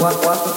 what, what